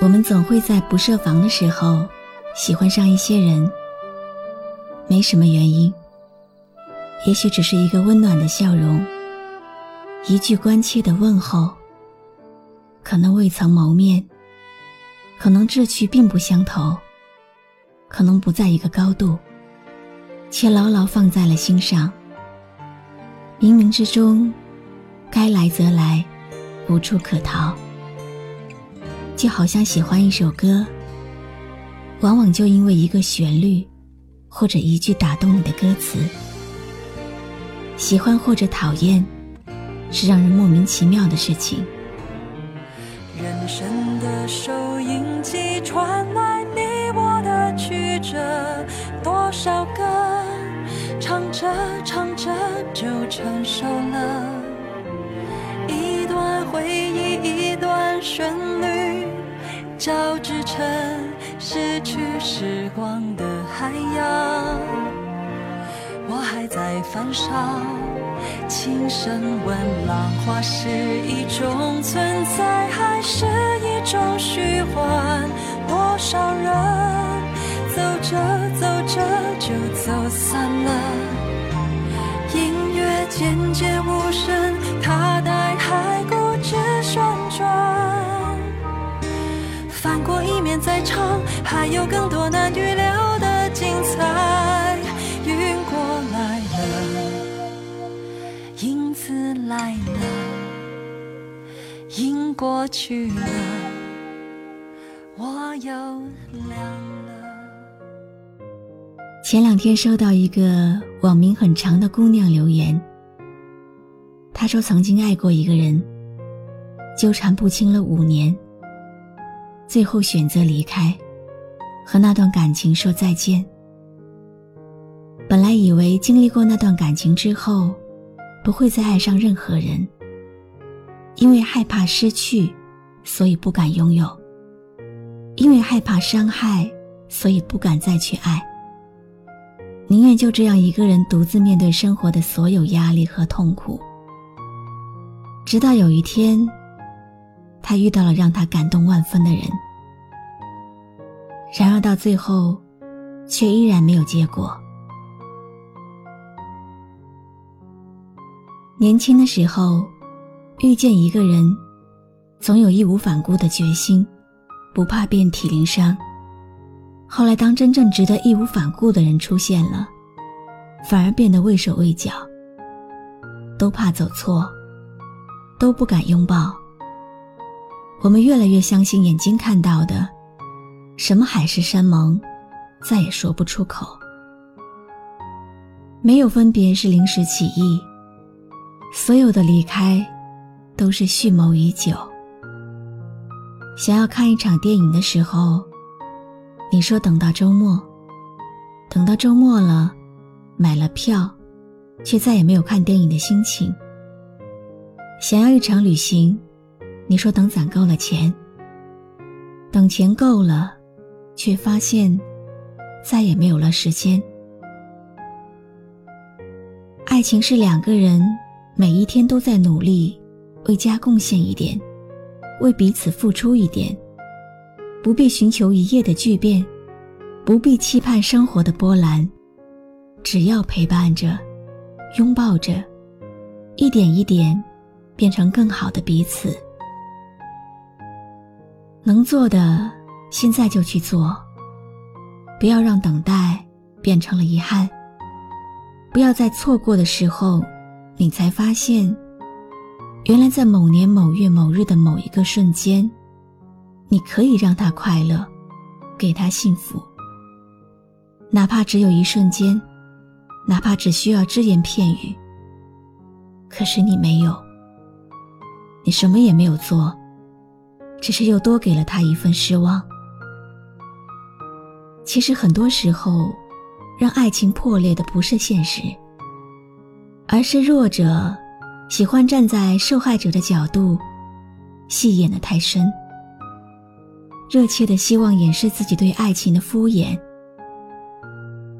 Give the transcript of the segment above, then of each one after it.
我们总会在不设防的时候喜欢上一些人，没什么原因，也许只是一个温暖的笑容，一句关切的问候，可能未曾谋面，可能志趣并不相投，可能不在一个高度，却牢牢放在了心上。冥冥之中，该来则来，无处可逃。就好像喜欢一首歌，往往就因为一个旋律，或者一句打动你的歌词。喜欢或者讨厌，是让人莫名其妙的事情。人生的收音机传来你我的曲折，多少歌唱着唱着就成熟了，一段回忆，一段旋律。交织成失去时光的海洋，我还在翻烧，轻声问浪花是一种存在还是一种虚幻？多少人走着走着就走散了，音乐渐渐无声，它过一面再唱，还有更多难预料的精彩。云过来了，影子来了，影过去了，我又亮了。前两天收到一个网名很长的姑娘留言，她说曾经爱过一个人，纠缠不清了五年。最后选择离开，和那段感情说再见。本来以为经历过那段感情之后，不会再爱上任何人，因为害怕失去，所以不敢拥有；因为害怕伤害，所以不敢再去爱。宁愿就这样一个人独自面对生活的所有压力和痛苦。直到有一天。他遇到了让他感动万分的人，然而到最后，却依然没有结果。年轻的时候，遇见一个人，总有义无反顾的决心，不怕遍体鳞伤。后来，当真正值得义无反顾的人出现了，反而变得畏手畏脚，都怕走错，都不敢拥抱。我们越来越相信眼睛看到的，什么海誓山盟，再也说不出口。没有分别是临时起意，所有的离开，都是蓄谋已久。想要看一场电影的时候，你说等到周末，等到周末了，买了票，却再也没有看电影的心情。想要一场旅行。你说等攒够了钱，等钱够了，却发现再也没有了时间。爱情是两个人每一天都在努力，为家贡献一点，为彼此付出一点，不必寻求一夜的巨变，不必期盼生活的波澜，只要陪伴着，拥抱着，一点一点。变成更好的彼此。能做的，现在就去做。不要让等待变成了遗憾。不要在错过的时候，你才发现，原来在某年某月某日的某一个瞬间，你可以让他快乐，给他幸福。哪怕只有一瞬间，哪怕只需要只言片语。可是你没有，你什么也没有做，只是又多给了他一份失望。其实很多时候，让爱情破裂的不是现实，而是弱者喜欢站在受害者的角度，戏演的太深，热切的希望掩饰自己对爱情的敷衍。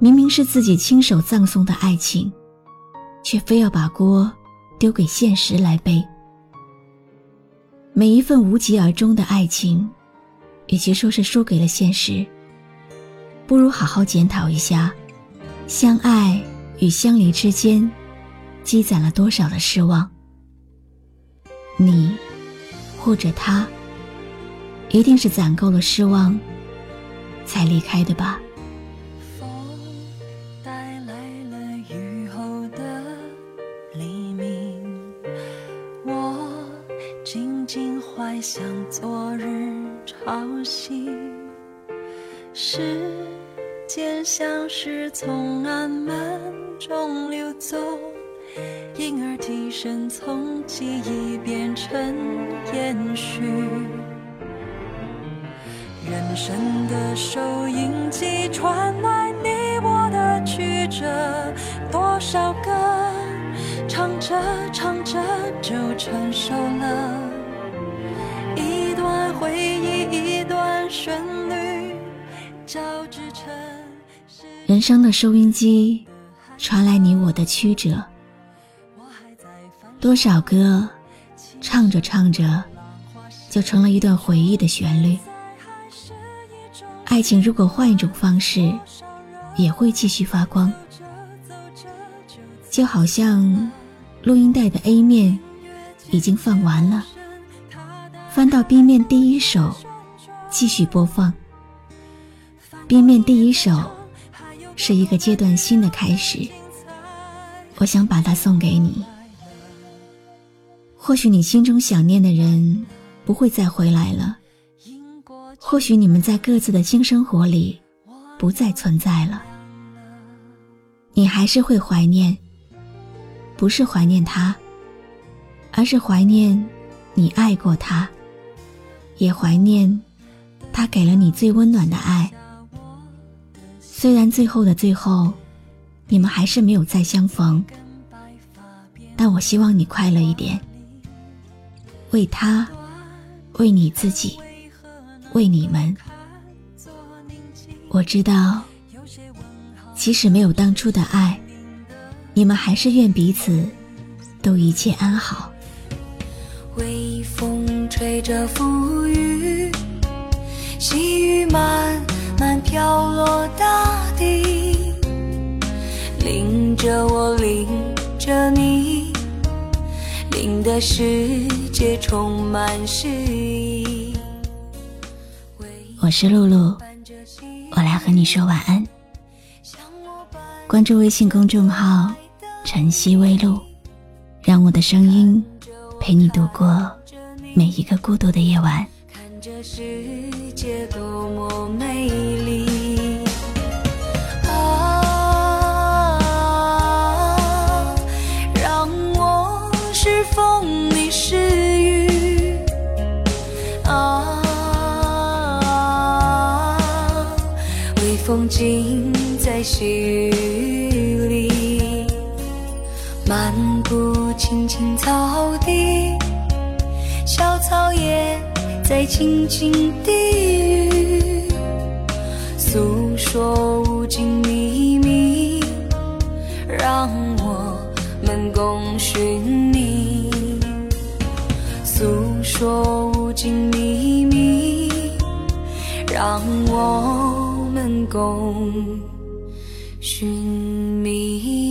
明明是自己亲手葬送的爱情，却非要把锅丢给现实来背。每一份无疾而终的爱情，与其说是输给了现实，不如好好检讨一下，相爱与相离之间，积攒了多少的失望。你，或者他，一定是攒够了失望，才离开的吧。像昨日潮汐，时间像是从暗门中流走，因而提升从记忆变成延续。人生的收音机传来你我的曲折，多少歌唱着唱着就成熟了。回忆一段旋律，交织成人生的收音机，传来你我的曲折。多少歌，唱着唱着，就成了一段回忆的旋律。爱情如果换一种方式，也会继续发光。就好像录音带的 A 面已经放完了。翻到 B 面第一首，继续播放。B 面第一首是一个阶段新的开始，我想把它送给你。或许你心中想念的人不会再回来了，或许你们在各自的新生活里不再存在了，你还是会怀念，不是怀念他，而是怀念你爱过他。也怀念他给了你最温暖的爱。虽然最后的最后，你们还是没有再相逢，但我希望你快乐一点。为他，为你自己，为你们。我知道，即使没有当初的爱，你们还是愿彼此都一切安好。微风吹着风，细雨慢慢飘落大地，淋着我，淋着你，淋的世界充满诗意。我是露露，我来和你说晚安。关注微信公众号“晨曦微露”，让我的声音。陪你度过每一个孤独的夜晚。这世界多么美丽啊！让我是风，你是雨啊！微风尽在细雨里，漫步青青草地。小草也在轻轻低语，诉说无尽秘密，让我们共寻觅。诉说无尽秘密，让我们共寻觅。